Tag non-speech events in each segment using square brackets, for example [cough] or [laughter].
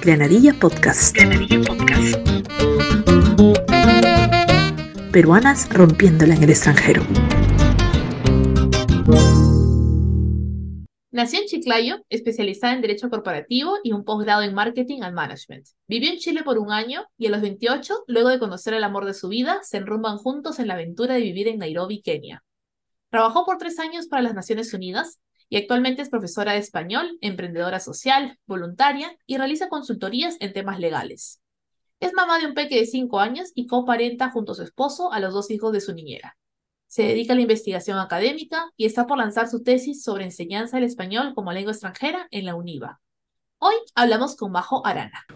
Granadilla Podcast. Granadilla Podcast. Peruanas rompiéndola en el extranjero. Nació en Chiclayo, especializada en Derecho Corporativo y un posgrado en Marketing and Management. Vivió en Chile por un año y a los 28, luego de conocer el amor de su vida, se enrumban juntos en la aventura de vivir en Nairobi, Kenia. Trabajó por tres años para las Naciones Unidas y actualmente es profesora de español, emprendedora social, voluntaria y realiza consultorías en temas legales. Es mamá de un peque de cinco años y coparenta junto a su esposo a los dos hijos de su niñera. Se dedica a la investigación académica y está por lanzar su tesis sobre enseñanza del español como lengua extranjera en la UNIVA. Hoy hablamos con Majo Arana.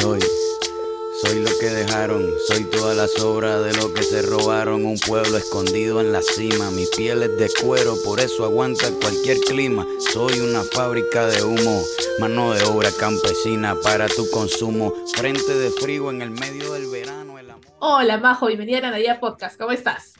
Soy soy lo que dejaron, soy toda la sobra de lo que se robaron. Un pueblo escondido en la cima, mi piel es de cuero, por eso aguanta cualquier clima. Soy una fábrica de humo, mano de obra campesina para tu consumo. Frente de frío en el medio del verano. El amor... Hola Majo, bienvenida a Nadia Podcast, ¿cómo estás?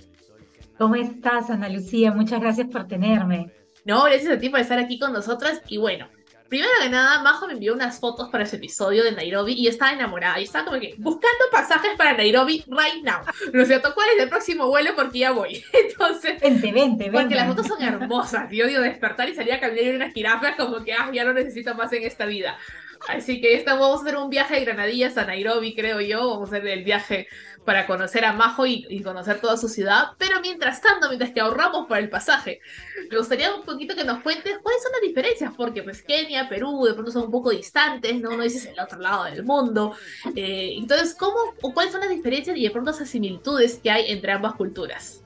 ¿Cómo estás, Ana Lucía? Muchas gracias por tenerme. No, gracias a ti por estar aquí con nosotras y bueno, Primero que nada, Majo me envió unas fotos para ese episodio de Nairobi y estaba enamorada. Y estaba como que buscando pasajes para Nairobi right now. ¿No es cierto? ¿Cuál es el próximo vuelo? Porque ya voy. [laughs] Entonces. Vente, vente, Porque las fotos son hermosas. Yo digo despertar y salir a caminar en una jirafa, como que ah, ya lo necesito más en esta vida. Así que esta, vamos a hacer un viaje de Granadillas a Nairobi, creo yo. Vamos a hacer el viaje para conocer a Majo y, conocer toda su ciudad. Pero mientras tanto, mientras que ahorramos para el pasaje, me gustaría un poquito que nos cuentes cuáles son las diferencias, porque pues Kenia, Perú, de pronto son un poco distantes, ¿no? Uno dice el otro lado del mundo. Eh, entonces, ¿cómo o cuáles son las diferencias y de pronto esas similitudes que hay entre ambas culturas?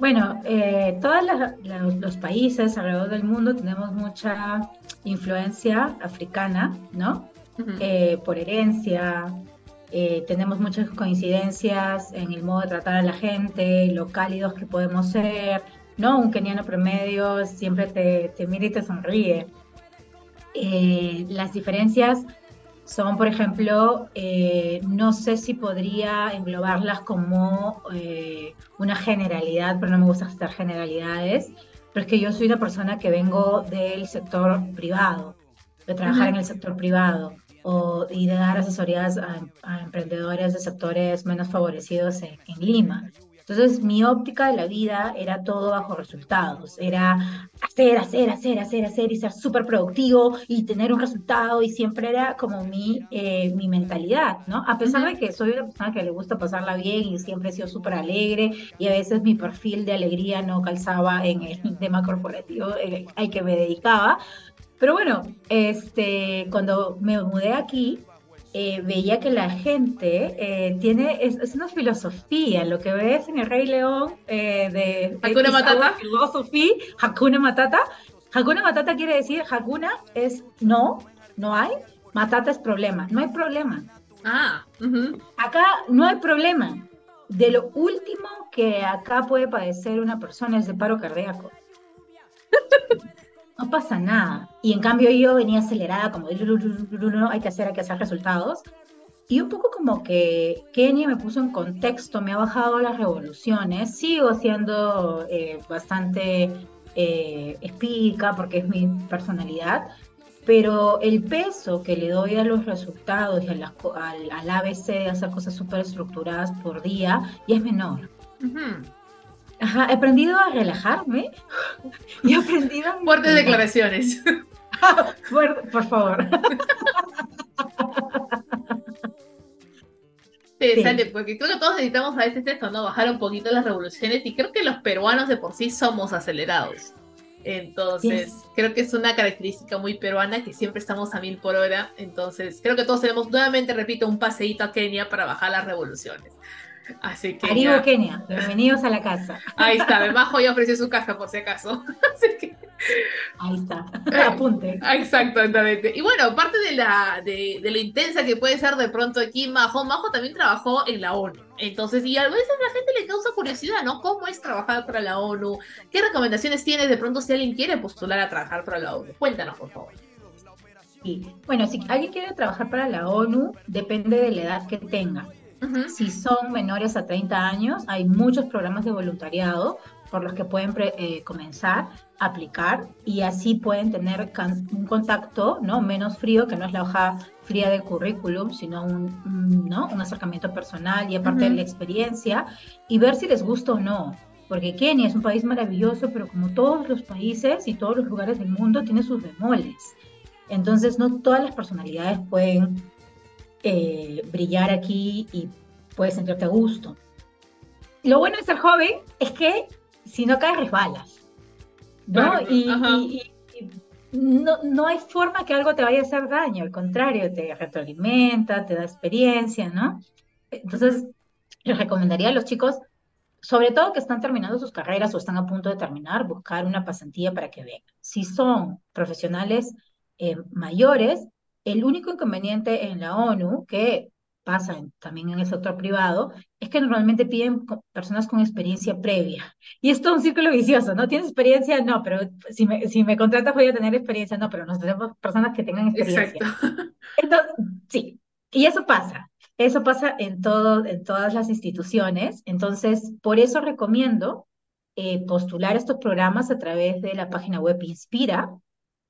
Bueno, eh, todos los países alrededor del mundo tenemos mucha influencia africana, ¿no? Eh, por herencia, eh, tenemos muchas coincidencias en el modo de tratar a la gente, lo cálidos que podemos ser, ¿no? Un keniano promedio siempre te, te mira y te sonríe. las diferencias son, por ejemplo, eh, no sé si podría englobarlas como eh, una generalidad, pero no me gusta hacer generalidades, pero es que yo soy una persona que vengo del sector privado, de trabajar en el sector privado o, y de dar asesorías a, emprendedores de sectores menos favorecidos en Lima. Entonces mi óptica de la vida era todo bajo resultados, era hacer, hacer, hacer, hacer, hacer y ser súper productivo y tener un resultado y siempre era como mi, eh, mi mentalidad, ¿no? A pesar de que soy una persona que le gusta pasarla bien y siempre he sido súper alegre y a veces mi perfil de alegría no calzaba en el [laughs] tema corporativo al que me dedicaba, pero bueno, este, cuando me mudé aquí, eh, veía que la gente eh, tiene, es, una filosofía, lo que ves en el Rey León eh, de... Hakuna Matata. Filosofía, Hakuna Matata. Hakuna Matata quiere decir, Hakuna es no, no hay, Matata es problema, no hay problema. Ah. Acá no hay problema. De lo último que acá puede padecer una persona es de paro cardíaco. [laughs] no pasa nada. Y en cambio yo venía acelerada, como hay que hacer, hay que hacer resultados. Y un poco como que Kenia me puso en contexto, me ha bajado las revoluciones, sigo siendo eh, bastante eh, espírica porque es mi personalidad, pero el peso que le doy a los resultados y al, al, ABC de hacer cosas súper estructuradas por día ya es menor. Ajá, he aprendido a relajarme y [laughs] he aprendido a... Fuertes declaraciones. [laughs] por, por favor. Interesante, porque creo que todos necesitamos a veces esto, ¿no? Bajar un poquito las revoluciones y creo que los peruanos de por sí somos acelerados. Entonces, creo que es una característica muy peruana que siempre estamos a mil por hora. Entonces, creo que todos tenemos nuevamente, repito, un paseíto a Kenia para bajar las revoluciones. Así que. Kenia, bienvenidos a la casa. Ahí está, Majo ya ofreció su casa por si acaso. [laughs] Ahí está, apunte. Exactamente. Y bueno, parte de la de, lo intensa que puede ser de pronto aquí Majo, Majo también trabajó en la ONU. Entonces, y a veces a la gente le causa curiosidad, ¿no? ¿Cómo es trabajar para la ONU? ¿Qué recomendaciones tienes de pronto si alguien quiere postular a trabajar para la ONU? Cuéntanos, por favor. Sí. Bueno, si alguien quiere trabajar para la ONU, depende de la edad que tenga. Si son menores a 30 años, hay muchos programas de voluntariado por los que pueden eh, comenzar a aplicar y así pueden tener un contacto ¿no? menos frío, que no es la hoja fría del currículum, sino un, ¿no? un acercamiento personal y aparte de la experiencia y ver si les gusta o no. Porque Kenia es un país maravilloso, pero como todos los países y todos los lugares del mundo, tiene sus bemoles. Entonces, no todas las personalidades pueden eh, brillar aquí y puedes sentirte a gusto. Lo bueno de ser joven es que si no caes, resbalas. ¿no? y, no, no, hay forma que algo te vaya a hacer daño, al contrario, te retroalimenta, te da experiencia, ¿no? Entonces, les recomendaría a los chicos, sobre todo que están terminando sus carreras o están a punto de terminar, buscar una pasantía para que vengan. Si son profesionales eh, mayores, el único inconveniente en la ONU, que pasa también en el sector privado, es que normalmente piden personas con experiencia previa. Y es todo un círculo vicioso, ¿no? ¿Tienes experiencia? No, pero si me, si me contratas voy a tener experiencia. No, pero nosotros tenemos personas que tengan experiencia. Exacto. [laughs] Entonces, sí, y eso pasa. Eso pasa en, todo, en todas las instituciones. Entonces, por eso recomiendo eh, postular estos programas a través de la página web Inspira,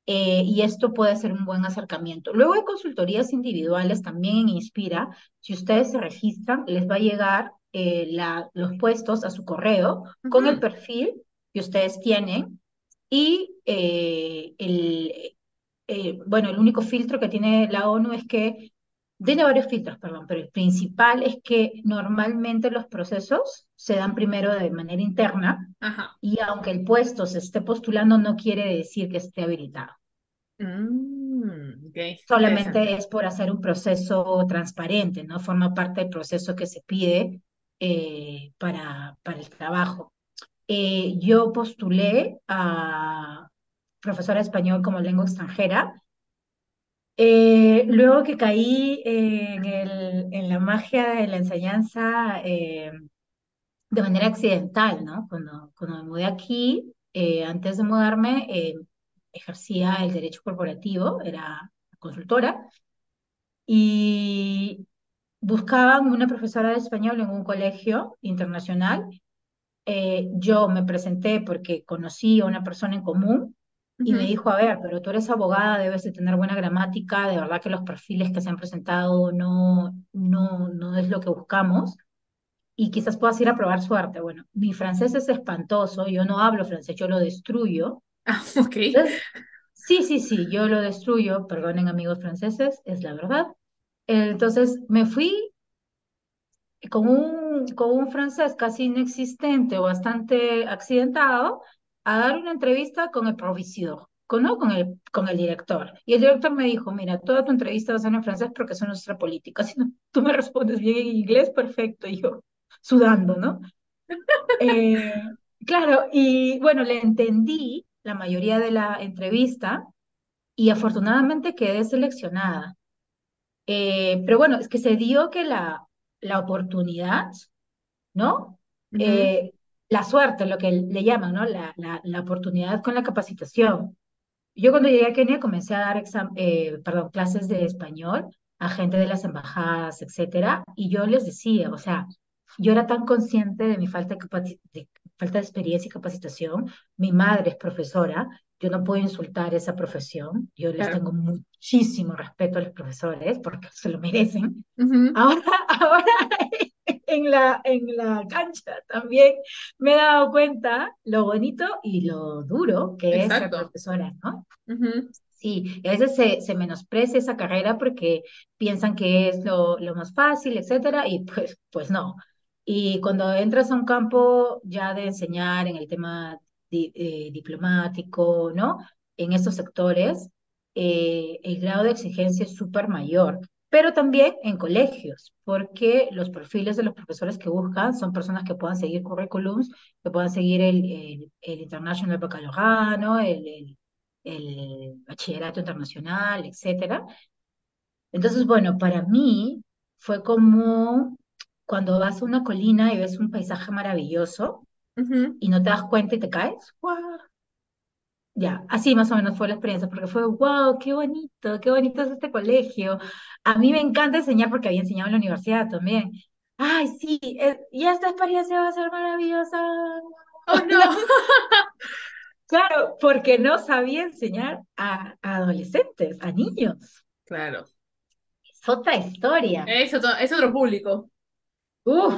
eh, y esto puede ser un buen acercamiento. Luego hay consultorías individuales también en Inspira. Si ustedes se registran, les va a llegar eh, la, los puestos a su correo con el perfil que ustedes tienen y eh, el, bueno, el único filtro que tiene la ONU es que, tiene varios filtros, perdón, pero el principal es que normalmente los procesos se dan primero de manera interna y aunque el puesto se esté postulando no quiere decir que esté habilitado. Mm, Solamente es por hacer un proceso transparente, ¿no? Forma parte del proceso que se pide eh, para, para el trabajo. Eh, yo postulé a profesora de español como lengua extranjera. Eh, luego que caí en, el, en la magia de la enseñanza de manera accidental, ¿no? Cuando, cuando me mudé aquí, antes de mudarme, ejercía el derecho corporativo, era consultora, y buscaban una profesora de español en un colegio internacional. Eh, yo me presenté porque conocí a una persona en común y me dijo, a ver, pero tú eres abogada, debes de tener buena gramática, de verdad que los perfiles que se han presentado no, no, no es lo que buscamos y quizás puedas ir a probar suerte. Bueno, mi francés es espantoso, yo no hablo francés, yo lo destruyo. Ah, [laughs] ok. sí, sí, sí, yo lo destruyo, perdonen amigos franceses, es la verdad. Entonces me fui con un, con un francés casi inexistente o bastante accidentado a dar una entrevista con el provisor, con, ¿no? con, el, con el director. Y el director me dijo, mira, toda tu entrevista va a ser en francés porque es nuestra política. [laughs] Si no, tú me respondes bien en inglés, perfecto. Y yo sudando, ¿no? [laughs] Eh, claro, y bueno, le entendí la mayoría de la entrevista y afortunadamente quedé seleccionada. Eh, pero bueno, es que se dio que la, la oportunidad, ¿no? Eh, la suerte, lo que le llaman, ¿no? La, la, la, oportunidad con la capacitación. Yo cuando llegué a Kenia comencé a dar eh, perdón, clases de español a gente de las embajadas, etcétera, y yo les decía, o sea, yo era tan consciente de mi falta de, de, falta de experiencia y capacitación. Mi madre es profesora, yo no puedo insultar esa profesión, yo les tengo muchísimo respeto a los profesores porque se lo merecen. Ahora, [laughs] ahora en la, en la cancha también me he dado cuenta lo bonito y lo duro que es ser profesora, ¿no? Sí, y a veces se, se, menosprecia esa carrera porque piensan que es lo, lo más fácil, etcétera, y pues, pues no. Y cuando entras a un campo ya de enseñar en el tema eh, diplomático, ¿no? En estos sectores, eh, el grado de exigencia es súper mayor, pero también en colegios, porque los perfiles de los profesores que buscan son personas que puedan seguir currículums, que puedan seguir el, el, International Baccalaureate, ¿no? el, el, el bachillerato internacional, etcétera. Entonces, bueno, para mí fue como cuando vas a una colina y ves un paisaje maravilloso y no te das cuenta y te caes, Ya, así más o menos fue la experiencia, porque fue, wow, qué bonito, qué bonito es este colegio. A mí me encanta enseñar porque había enseñado en la universidad también. ay, sí, eh, y esta experiencia va a ser maravillosa. [laughs] Oh, no. [laughs] Claro, porque no sabía enseñar a, a adolescentes, a niños. Claro. Es otra historia. Es otro, es otro público. Uf,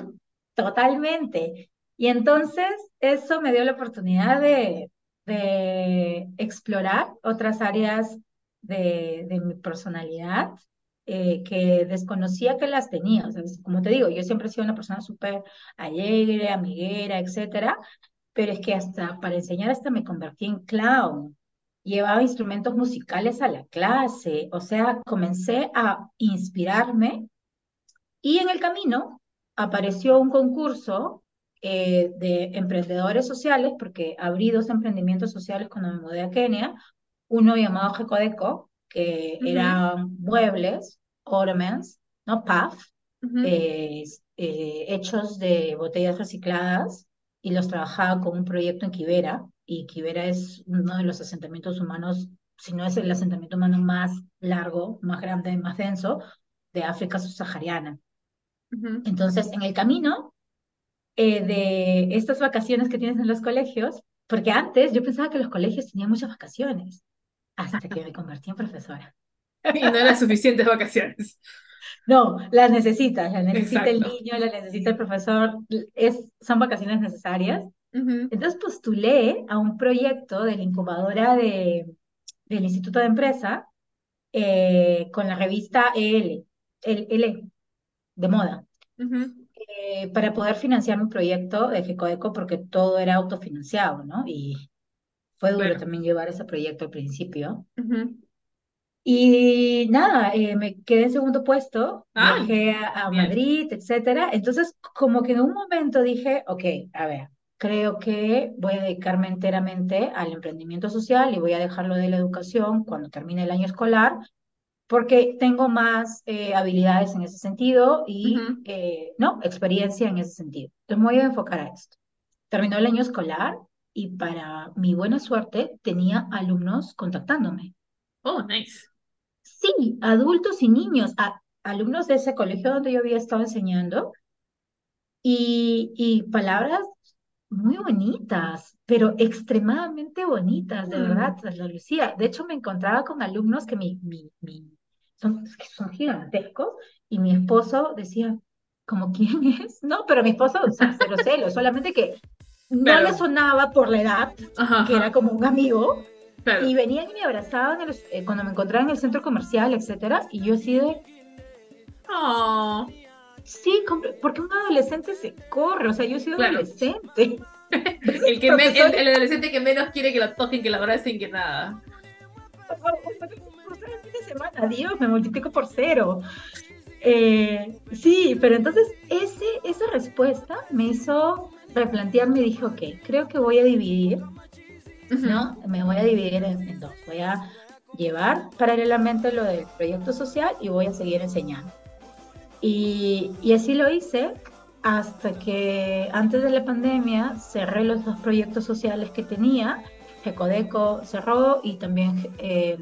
totalmente. Y entonces eso me dio la oportunidad de, de explorar otras áreas de, de mi personalidad eh, que desconocía que las tenía. Como te digo, yo siempre he sido una persona súper alegre, amiguera, etcétera, pero es que hasta para enseñar hasta me convertí en clown. Llevaba instrumentos musicales a la clase, o sea, comencé a inspirarme y en el camino apareció un concurso eh, de emprendedores sociales, porque abrí dos emprendimientos sociales cuando me mudé a Kenia, uno llamado Gecodeco, que eran muebles, ornaments, ¿no? PAF, eh, eh, hechos de botellas recicladas, y los trabajaba con un proyecto en Kibera, y Kibera es uno de los asentamientos humanos, si no es el asentamiento humano más largo, más grande, más denso, de África subsahariana. Entonces, en el camino eh, de estas vacaciones que tienes en los colegios, porque antes yo pensaba que los colegios tenían muchas vacaciones, hasta que me convertí en profesora. [laughs] Y no eran suficientes vacaciones. No, las necesitas, las necesita el niño, las necesita el profesor, es, son vacaciones necesarias. Entonces postulé a un proyecto de la incubadora de, del Instituto de Empresa eh, con la revista EL, el, EL, de moda, eh, para poder financiar un proyecto de FECODECO porque todo era autofinanciado, ¿no? Y fue duro también llevar ese proyecto al principio. Y nada, eh, me quedé en segundo puesto, Ah, viajé a, a. Madrid, etcétera. Entonces, como que en un momento dije, ok, a ver, creo que voy a dedicarme enteramente al emprendimiento social y voy a dejarlo de la educación cuando termine el año escolar, porque tengo más eh, habilidades en ese sentido y, Ujú. eh, no, experiencia en ese sentido. Entonces, me voy a enfocar a esto. Terminó el año escolar y para mi buena suerte tenía alumnos contactándome. Oh, nice. Sí, adultos y niños, a- alumnos de ese colegio donde yo había estado enseñando, y, y palabras muy bonitas, pero extremadamente bonitas, de Mm. verdad, Lucía. De hecho, me encontraba con alumnos que mi, mi, mi, son, que son gigantescos, y mi esposo decía, ¿como quién [laughs] es? No, pero mi esposo, o sea, cero celo, solamente que no Claro. le sonaba por la edad, Ajá, que era como un amigo. Y venían y me abrazaban el- eh, cuando me encontraba en el centro comercial, etcétera, y yo así de, Oh, sí, porque un adolescente se corre, o sea, yo he sido Claro. adolescente. [laughs] el, que [laughs] me- el, el adolescente que menos quiere que lo toquen, que lo abracen, que nada. Dios, me multiplico por cero. Eh, sí, pero entonces ese, esa respuesta me hizo replantearme y dije, ok, creo que voy a dividir. ¿no? Me voy a dividir en, en dos. Voy a llevar paralelamente lo del proyecto social y voy a seguir enseñando. Y, y así lo hice hasta que antes de la pandemia cerré los dos proyectos sociales que tenía. Gecodeco cerró y también eh,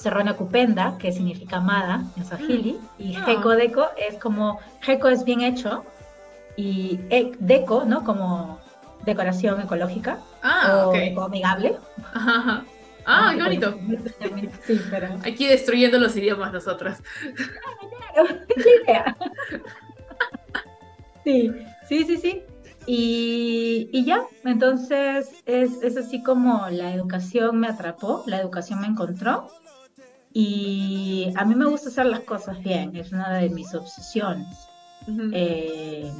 cerró Nakupenda, que significa amada en Swahili. Y Ah. Gecodeco es como, Geco es bien hecho y e- Deco, ¿no? Como decoración ecológica Ah, o ok. ecoamigable. Ajá, ajá. Ah, qué bonito. Sí, pero [laughs] Aquí destruyendo los idiomas nosotros. claro, es la idea. [laughs] Sí, sí, sí, sí. Y, y ya, entonces es, es así como la educación me atrapó, la educación me encontró. Y a mí me gusta hacer las cosas bien, es una de mis obsesiones. Ujú. Eh,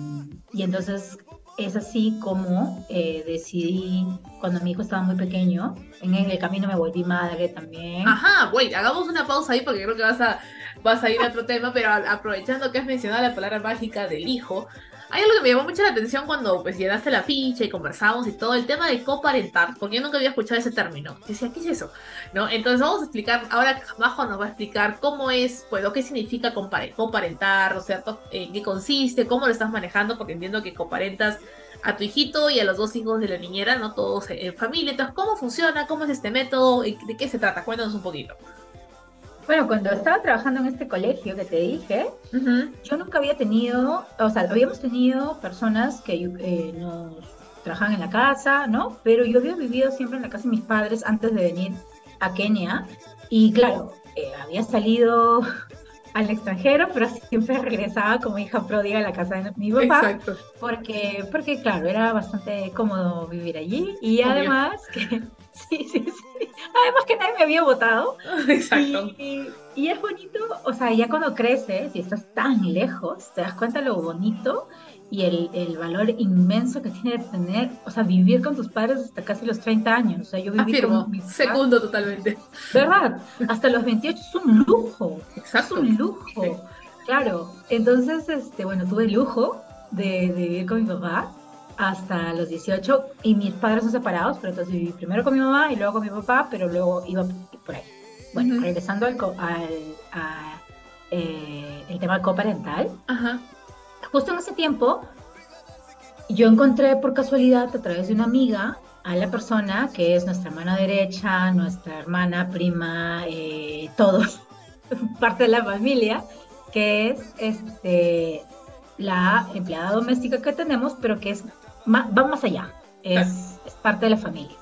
y entonces es así como eh, decidí, cuando mi hijo estaba muy pequeño, en el camino me volví madre también. Ajá, wait, hagamos una pausa ahí porque creo que vas a, vas a ir a otro [laughs] tema, pero aprovechando que has mencionado la palabra mágica del hijo, hay algo que me llamó mucho la atención cuando pues llenaste la ficha y conversamos y todo el tema de coparentar, porque yo nunca había escuchado ese término. Yo decía, ¿qué es eso? ¿No? Entonces vamos a explicar, ahora Majo nos va a explicar cómo es, pues, o qué significa coparentar, o sea, en qué consiste, cómo lo estás manejando, porque entiendo que coparentas a tu hijito y a los dos hijos de la niñera, ¿no? Todos en familia. Entonces, ¿cómo funciona? ¿Cómo es este método? ¿Y ¿De qué se trata? Cuéntanos un poquito. Bueno, cuando estaba trabajando en este colegio que te dije, yo nunca había tenido, o sea, habíamos tenido personas que eh, nos trabajaban en la casa, ¿no? Pero yo había vivido siempre en la casa de mis padres antes de venir a Kenia. Y claro, eh, había salido [laughs] al extranjero, pero siempre regresaba como hija pródiga a la casa de mi papá. Exacto. Porque, porque claro, era bastante cómodo vivir allí. Y Obvio. además que, sí, sí, sí. Además que nadie me había votado. [laughs] Exacto. Y, y es bonito, o sea, ya cuando creces y estás tan lejos, te das cuenta lo bonito y el, el valor inmenso que tiene tener, o sea, vivir con tus padres hasta casi los 30 años. O sea, yo viví Afirmo. con mis papás, Segundo totalmente. ¿verdad? Hasta los 28 es un lujo, es Exacto. un lujo. Claro, entonces, este, bueno, tuve el lujo de, de vivir con mi papá hasta los 18 y mis padres son separados, pero entonces viví primero con mi mamá y luego con mi papá, pero luego iba por ahí. Bueno, regresando al, al a, eh, el tema coparental, Ajá. justo en ese tiempo yo encontré por casualidad a través de una amiga a la persona que es nuestra mano derecha, nuestra hermana, prima, eh, todos, [laughs] parte de la familia, que es este, la empleada doméstica que tenemos, pero que es va más allá, es, es parte de la familia.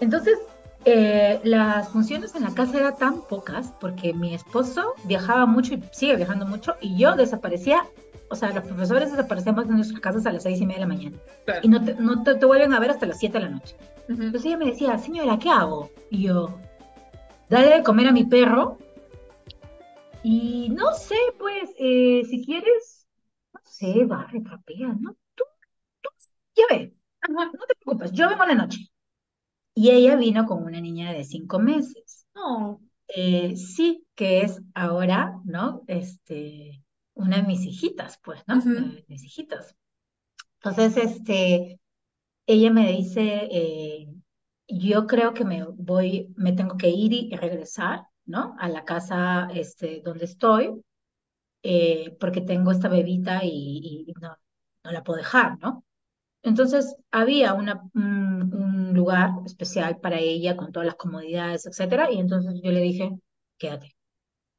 Entonces, eh, las funciones en la casa eran tan pocas porque mi esposo viajaba mucho y sigue viajando mucho y yo desaparecía, o sea, los profesores desaparecíamos de nuestras casas a las seis y media de la mañana Claro. y no te, no te, te vuelven a ver hasta las siete de la noche. Entonces ella me decía, señora, ¿qué hago? Y yo, dale de comer a mi perro y no sé, pues, eh, si quieres, no sé, barre, trapea, ¿no? Ajá. no te preocupes, yo vengo en la noche. Y ella vino con una niña de cinco meses. Eh, sí, que es ahora, ¿no? Este, una de mis hijitas, pues, ¿no? De mis hijitas. Entonces, este, ella me dice, eh, yo creo que me voy, me tengo que ir y regresar, ¿no? A la casa, este, donde estoy, eh, porque tengo esta bebita y, y no, no la puedo dejar, ¿no? Entonces había una, un, un lugar especial para ella con todas las comodidades, etcétera, y entonces yo le dije, quédate,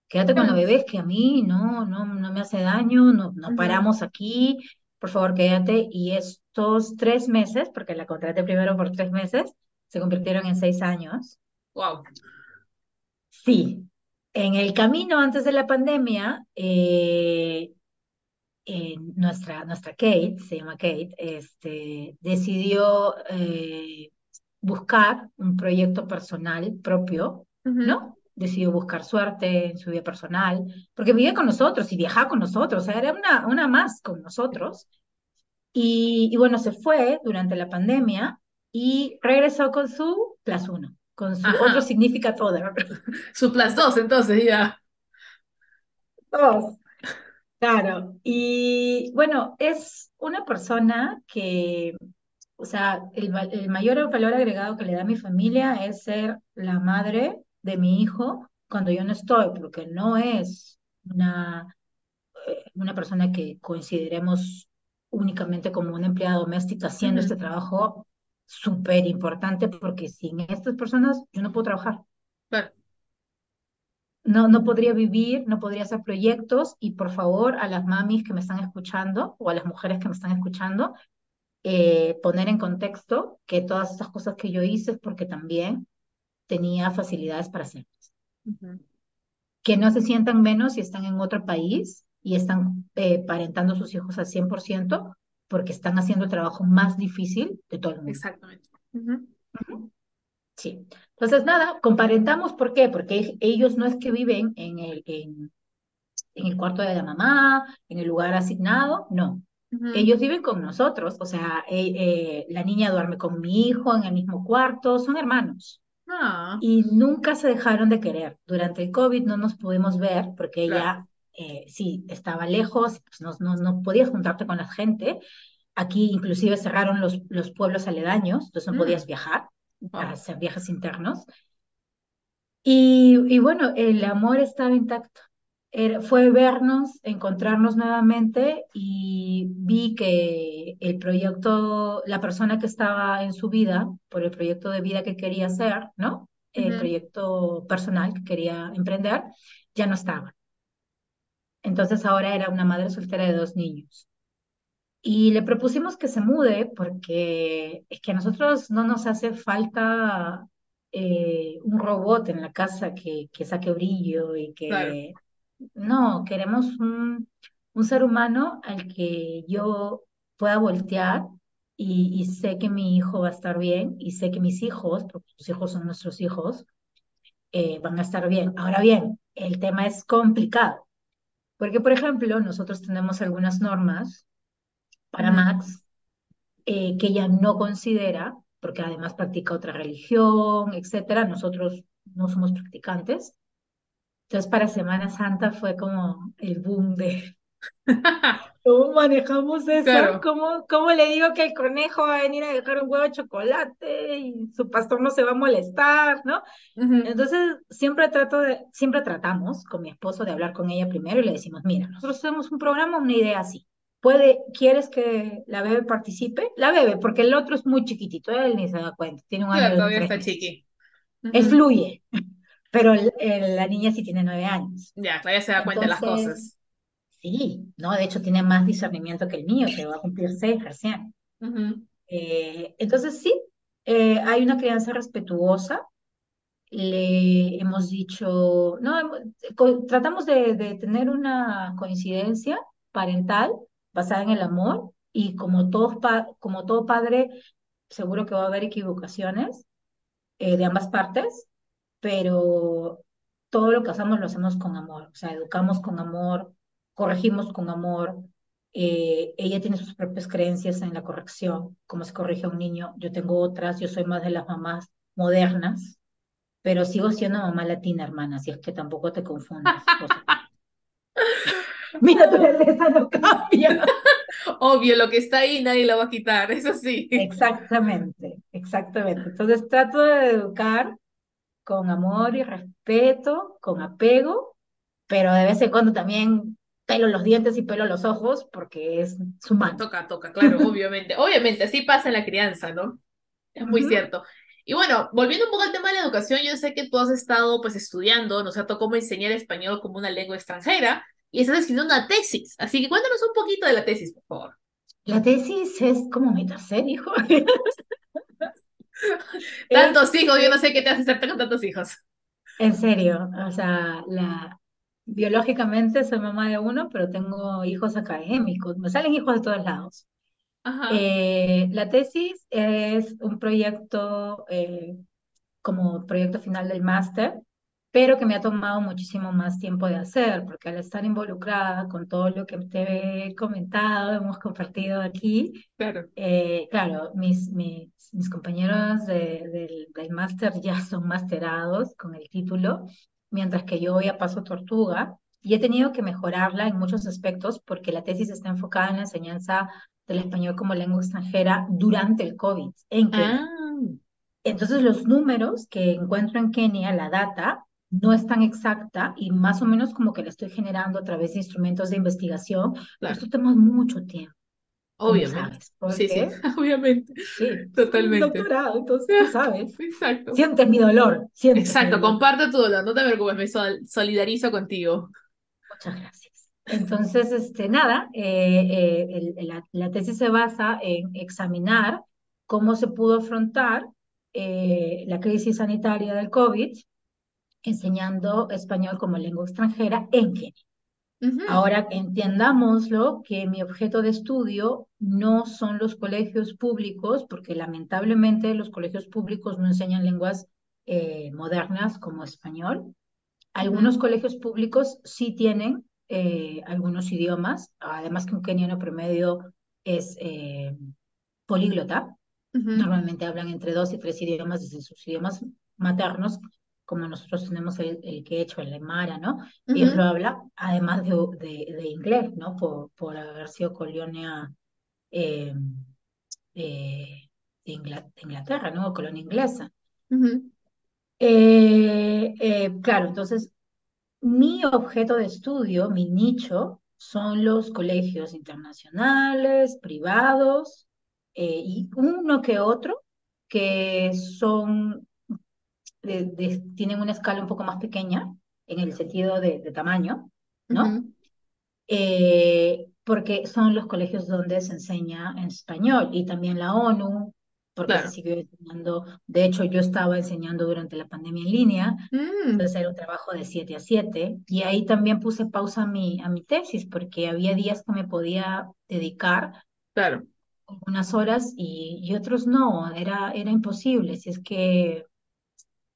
quédate con la bebé, es que a mí no, no, no me hace daño, no, no paramos aquí, por favor quédate. Y estos tres meses, porque la contraté primero por tres meses, se convirtieron en seis años. Wow. Sí, en el camino antes de la pandemia, eh, eh, nuestra, nuestra Kate, se llama Kate, este, decidió eh, buscar un proyecto personal propio. ¿no? Decidió buscar suerte en su vida personal, porque vivía con nosotros y viajaba con nosotros, o sea, era una, una más con nosotros. Y, y bueno, se fue durante la pandemia y regresó con su plus uno, con su Ajá. otro significant other. [laughs] Su plus dos, entonces, ya. Dos. Claro, y bueno, es una persona que, o sea, el, va- el mayor valor agregado que le da a mi familia es ser la madre de mi hijo cuando yo no estoy, porque no es una, eh, una persona que consideremos únicamente como una empleada doméstica haciendo Ujú. este trabajo súper importante, porque sin estas personas yo no puedo trabajar. Claro. No, no podría vivir, no podría hacer proyectos y por favor a las mamis que me están escuchando o a las mujeres que me están escuchando, eh, poner en contexto que todas estas cosas que yo hice es porque también tenía facilidades para hacerlas. Que no se sientan menos si están en otro país y están eh, parentando a sus hijos al 100% porque están haciendo el trabajo más difícil de todo el mundo. Exactamente. Sí. Entonces, nada, comparentamos, ¿por qué? Porque ellos no es que viven en el, en, en el cuarto de la mamá, en el lugar asignado, no. Ellos viven con nosotros, o sea, eh, eh, la niña duerme con mi hijo en el mismo cuarto, son hermanos. Ah, Y nunca se dejaron de querer. Durante el COVID no nos pudimos ver porque Claro. ella, eh, sí, estaba lejos, pues no, no, no podías juntarte con la gente. Aquí inclusive cerraron los, los pueblos aledaños, entonces no Mm. podías viajar, Wow. hacer viajes internos. Y, y bueno, el amor estaba intacto. Era- fue vernos, encontrarnos nuevamente y vi que el proyecto, la persona que estaba en su vida, por el proyecto de vida que quería hacer, ¿no? el proyecto personal que quería emprender, ya no estaba. Entonces ahora era una madre soltera de dos niños. Y le propusimos que se mude porque es que a nosotros no nos hace falta eh, un robot en la casa que, que saque brillo y que... No, queremos un, un ser humano al que yo pueda voltear y, sé que mi hijo va a estar bien y sé que mis hijos, porque sus hijos son nuestros hijos, eh, van a estar bien. Ahora bien, el tema es complicado, porque por ejemplo, nosotros tenemos algunas normas para Max eh, que ella no considera, porque además practica otra religión, etcétera. Nosotros no somos practicantes. Entonces, para Semana Santa fue como el boom de [laughs] ¿Cómo manejamos eso? ¿Cómo, ¿Cómo, le digo que el conejo va a venir a dejar un huevo de chocolate y su pastor no se va a molestar, ¿no? Entonces, siempre trato de, siempre tratamos con mi esposo de hablar con ella primero y le decimos, mira, nosotros tenemos un programa, una idea así. Puede, ¿quieres que la bebé participe? La bebé, porque el otro es muy chiquitito, él ni se da cuenta, tiene un año. todavía está chiqui. Él fluye, [laughs] pero la niña sí tiene nueve años. Ya, todavía se da cuenta de las cosas Sí, no, de hecho tiene más discernimiento que el mío, que va a cumplir seis recién. Eh, entonces sí, eh, hay una crianza respetuosa. Le hemos dicho, no, tratamos de, tener una coincidencia parental basada en el amor y como, todos como todo padre, seguro que va a haber equivocaciones eh, de ambas partes, pero todo lo que hacemos lo hacemos con amor, o sea, educamos con amor, corregimos con amor. Eh, ella tiene sus propias creencias en la corrección, cómo se corrige a un niño. Yo tengo otras, yo soy más de las mamás modernas, pero sigo siendo mamá latina, hermana, así es que tampoco te confundas. Mira, tu naturaleza no cambia. [laughs] Obvio, lo que está ahí nadie lo va a quitar, eso sí. Exactamente, exactamente. Entonces trato de educar con amor y respeto, con apego, pero de vez en cuando también pelo los dientes y pelo los ojos porque es su mano. Toca, toca, claro, [laughs] obviamente. Obviamente, así pasa en la crianza, ¿no? Es muy cierto. Y bueno, volviendo un poco al tema de la educación, yo sé que tú has estado pues estudiando, nos tocado cómo enseñar español como una lengua extranjera y estás escribiendo una tesis. Así que cuéntanos un poquito de la tesis, por favor. La tesis es como mi tercer hijo. [laughs] tantos hijos, yo no sé qué te hace hacer con tantos hijos. En serio, o sea, la, biológicamente soy mamá de uno, pero tengo hijos académicos, me salen hijos de todos lados. Eh, la tesis es un proyecto eh, como proyecto final del máster, pero que me ha tomado muchísimo más tiempo de hacer, porque al estar involucrada con todo lo que te he comentado, hemos compartido aquí, claro, eh, claro mis, mis, mis compañeros del, del máster ya son masterados con el título, mientras que yo voy a paso tortuga y he tenido que mejorarla en muchos aspectos porque la tesis está enfocada en la enseñanza del español como lengua extranjera durante el COVID en Kenia. Ah. Entonces los números que encuentro en Kenia, la data, no es tan exacta y más o menos como que la estoy generando a través de instrumentos de investigación, pero esto toma mucho tiempo. Obviamente. Sí, sí, [laughs] obviamente. Sí, totalmente. Doctorado, entonces tú sabes. [laughs] Exacto. Sientes mi dolor. Exacto, comparte tu dolor, no te preocupes, me solidarizo contigo. Muchas gracias. Entonces, este, nada, eh, eh, la, la, tesis se basa en examinar cómo se pudo afrontar eh, la crisis sanitaria del COVID enseñando español como lengua extranjera en Kenia. Ahora entiendámoslo que mi objeto de estudio no son los colegios públicos, porque lamentablemente los colegios públicos no enseñan lenguas eh, modernas como español. Algunos colegios públicos sí tienen eh, algunos idiomas, además que un keniano promedio es eh, políglota. Normalmente hablan entre dos y tres idiomas desde sus idiomas maternos, como nosotros tenemos el, el hecho el Aymara, ¿no? Y eso lo habla, además de, de, inglés, ¿no? Por, por haber sido colonia eh, eh, de, Inglaterra, ¿no? Colonia inglesa. Eh, claro, entonces, mi objeto de estudio, mi nicho, son los colegios internacionales, privados, y uno que otro, que son tienen una escala un poco más pequeña en el sentido de, tamaño, ¿no? Eh, porque son los colegios donde se enseña en español y también la ONU, porque se siguió enseñando. De hecho, yo estaba enseñando durante la pandemia en línea, mm. entonces era un trabajo de 7 a 7, y ahí también puse pausa a mi, a mi tesis, porque había días que me podía dedicar. Claro. Unas horas y, y otros no, era, era imposible. Si es que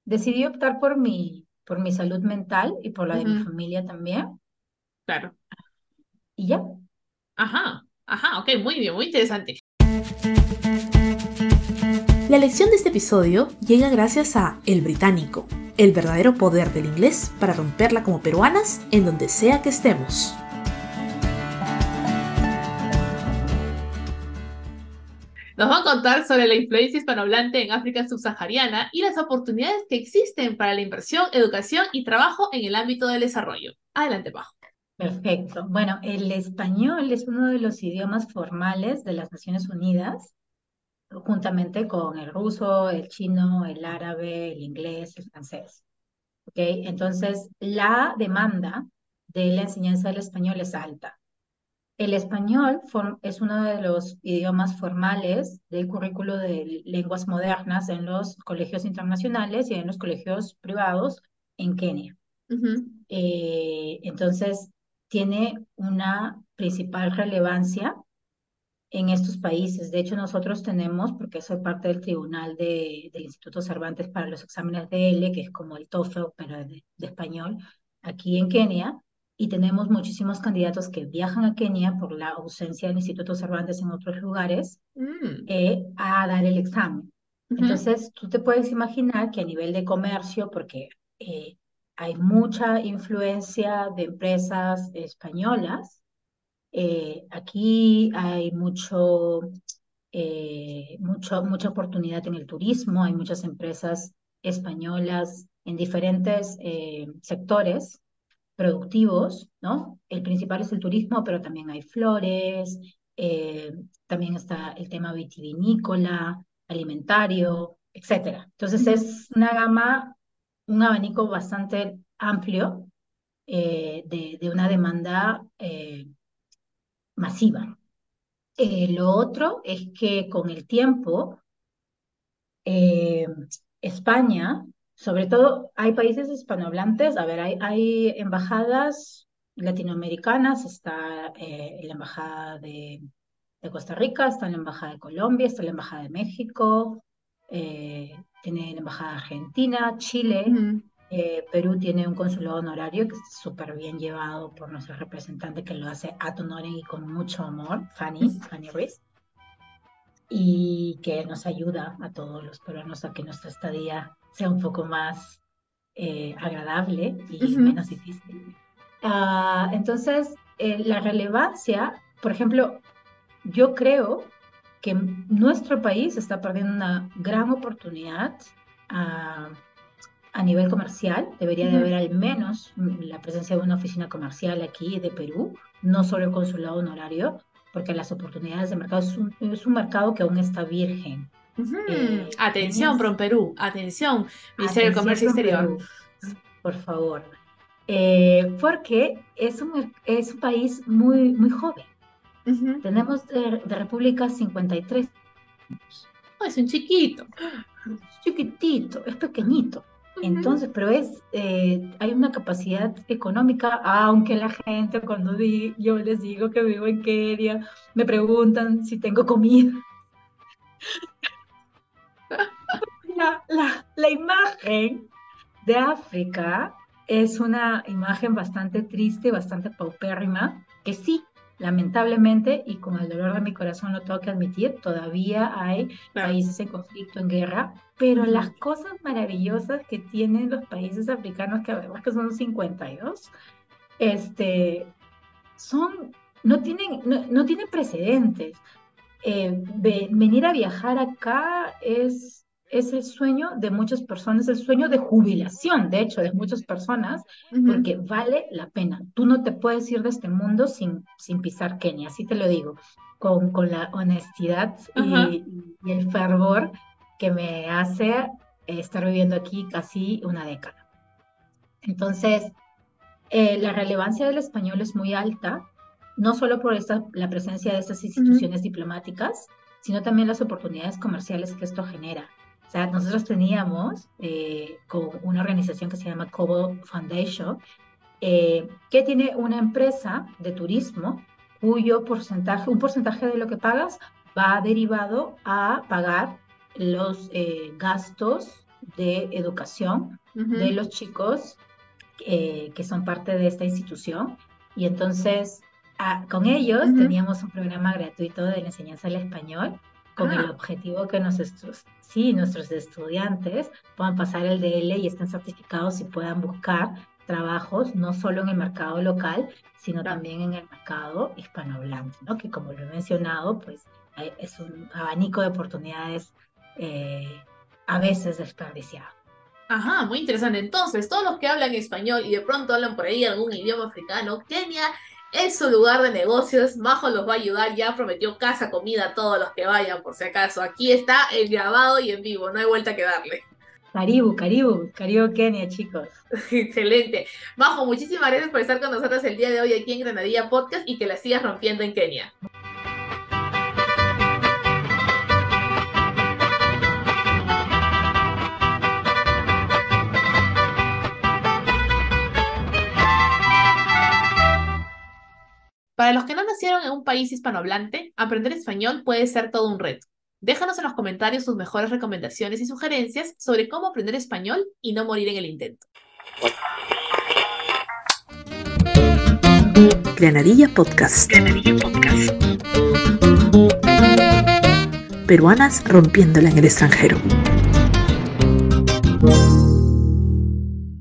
decidí optar por mi, por mi salud mental y por la de mi familia también. Claro. Y ya. Ajá, ajá, ok, muy bien, muy interesante. La lección de este episodio llega gracias a El Británico, el verdadero poder del inglés para romperla como peruanas en donde sea que estemos. Nos va a contar sobre la influencia hispanohablante en África subsahariana y las oportunidades que existen para la inversión, educación y trabajo en el ámbito del desarrollo. Adelante, Pajo. Perfecto. Bueno, el español es uno de los idiomas formales de las Naciones Unidas, juntamente con el ruso, el chino, el árabe, el inglés, el francés. ¿Ok? Entonces, la demanda de la enseñanza del español es alta. El español es uno de los idiomas formales del currículo de lenguas modernas en los colegios internacionales y en los colegios privados en Kenia. Eh, entonces, tiene una principal relevancia en estos países. De hecho, nosotros tenemos, porque soy parte del tribunal del Instituto Cervantes para los exámenes de L, que es como el TOEFL, pero de español, aquí en Kenia, y tenemos muchísimos candidatos que viajan a Kenia por la ausencia del Instituto Cervantes en otros lugares mm. eh, a dar el examen. Entonces, tú te puedes imaginar que a nivel de comercio, porque eh, hay mucha influencia de empresas españolas, eh, aquí hay mucho, mucho, mucha oportunidad en el turismo, hay muchas empresas españolas en diferentes sectores productivos, ¿no? El principal es el turismo, pero también hay flores, eh, también está el tema vitivinícola, alimentario, etcétera. Entonces es una gama, un abanico bastante amplio eh, de, una demanda eh, masiva. lo otro es que con el tiempo, España sobre todo hay países hispanohablantes, a ver, hay, hay embajadas latinoamericanas, está eh, la embajada de, Costa Rica, está la embajada de Colombia, está la embajada de México, eh, tiene la embajada Argentina, Chile, eh, Perú tiene un consulado honorario que es súper bien llevado por nuestro representante que lo hace a honor y con mucho amor, Fanny, Fanny Ruiz y que nos ayuda a todos los peruanos a que nuestra estadía sea un poco más eh, agradable y menos difícil. Ah, entonces, eh, la relevancia, por ejemplo, yo creo que nuestro país está perdiendo una gran oportunidad a, a nivel comercial. Debería de haber al menos la presencia de una oficina comercial aquí de Perú, no solo el consulado honorario, porque las oportunidades de mercado es un, mercado que aún está virgen. Eh, atención, Prom Perú, atención, Ministerio de Comercio Exterior. por favor. Eh, porque es un, es un país muy, muy joven. Tenemos de, República 53 es un chiquito. chiquitito, es pequeñito. Entonces, pero es, eh, hay una capacidad económica, aunque la gente cuando yo les digo que vivo en Kenia, me preguntan si tengo comida. La, la, la imagen de África es una imagen bastante triste, bastante paupérrima, que sí, lamentablemente, y con el dolor de mi corazón lo tengo que admitir, todavía hay países en conflicto, en guerra, pero las cosas maravillosas que tienen los países africanos, que además que son 52, este, son, no tienen, no, tienen precedentes. Eh, venir a viajar acá es es el sueño de muchas personas, el sueño de jubilación, de hecho, de muchas personas, porque vale la pena. Tú no te puedes ir de este mundo sin, sin pisar Kenia, así te lo digo, con, con la honestidad y, el fervor que me hace estar viviendo aquí casi una década. Entonces, eh, la relevancia del español es muy alta, no solo por esta, la presencia de estas instituciones diplomáticas, sino también las oportunidades comerciales que esto genera. Sea, nosotros teníamos eh, con una organización que se llama Cobo Foundation, eh, que tiene una empresa de turismo cuyo porcentaje, un porcentaje de lo que pagas va derivado a pagar los eh, gastos de educación de los chicos que son parte de esta institución. Y entonces con ellos teníamos un programa gratuito de la enseñanza del español con el ah. objetivo que nuestros, sí, nuestros estudiantes puedan pasar el DL y estén certificados y puedan buscar trabajos no solo en el mercado local, sino también en el mercado hispanohablante, ¿no? que como lo he mencionado, pues es un abanico de oportunidades eh, a veces desperdiciado. Ajá, muy interesante. Entonces, todos los que hablan español y de pronto hablan por ahí algún idioma africano, Kenia es su lugar de negocios. Majo los va a ayudar. Ya prometió casa, comida a todos los que vayan, por si acaso. Aquí está el grabado y en vivo. No hay vuelta que darle. Caribu, Caribu, Caribu Kenia, chicos. [laughs] Excelente. Majo, muchísimas gracias por estar con nosotros el día de hoy aquí en Granadilla Podcast y que la sigas rompiendo en Kenia. Para los que no nacieron en un país hispanohablante, aprender español puede ser todo un reto. Déjanos en los comentarios tus mejores recomendaciones y sugerencias sobre cómo aprender español y no morir en el intento. Granadilla Podcast. Granadilla Podcast. Peruanas rompiéndola en el extranjero.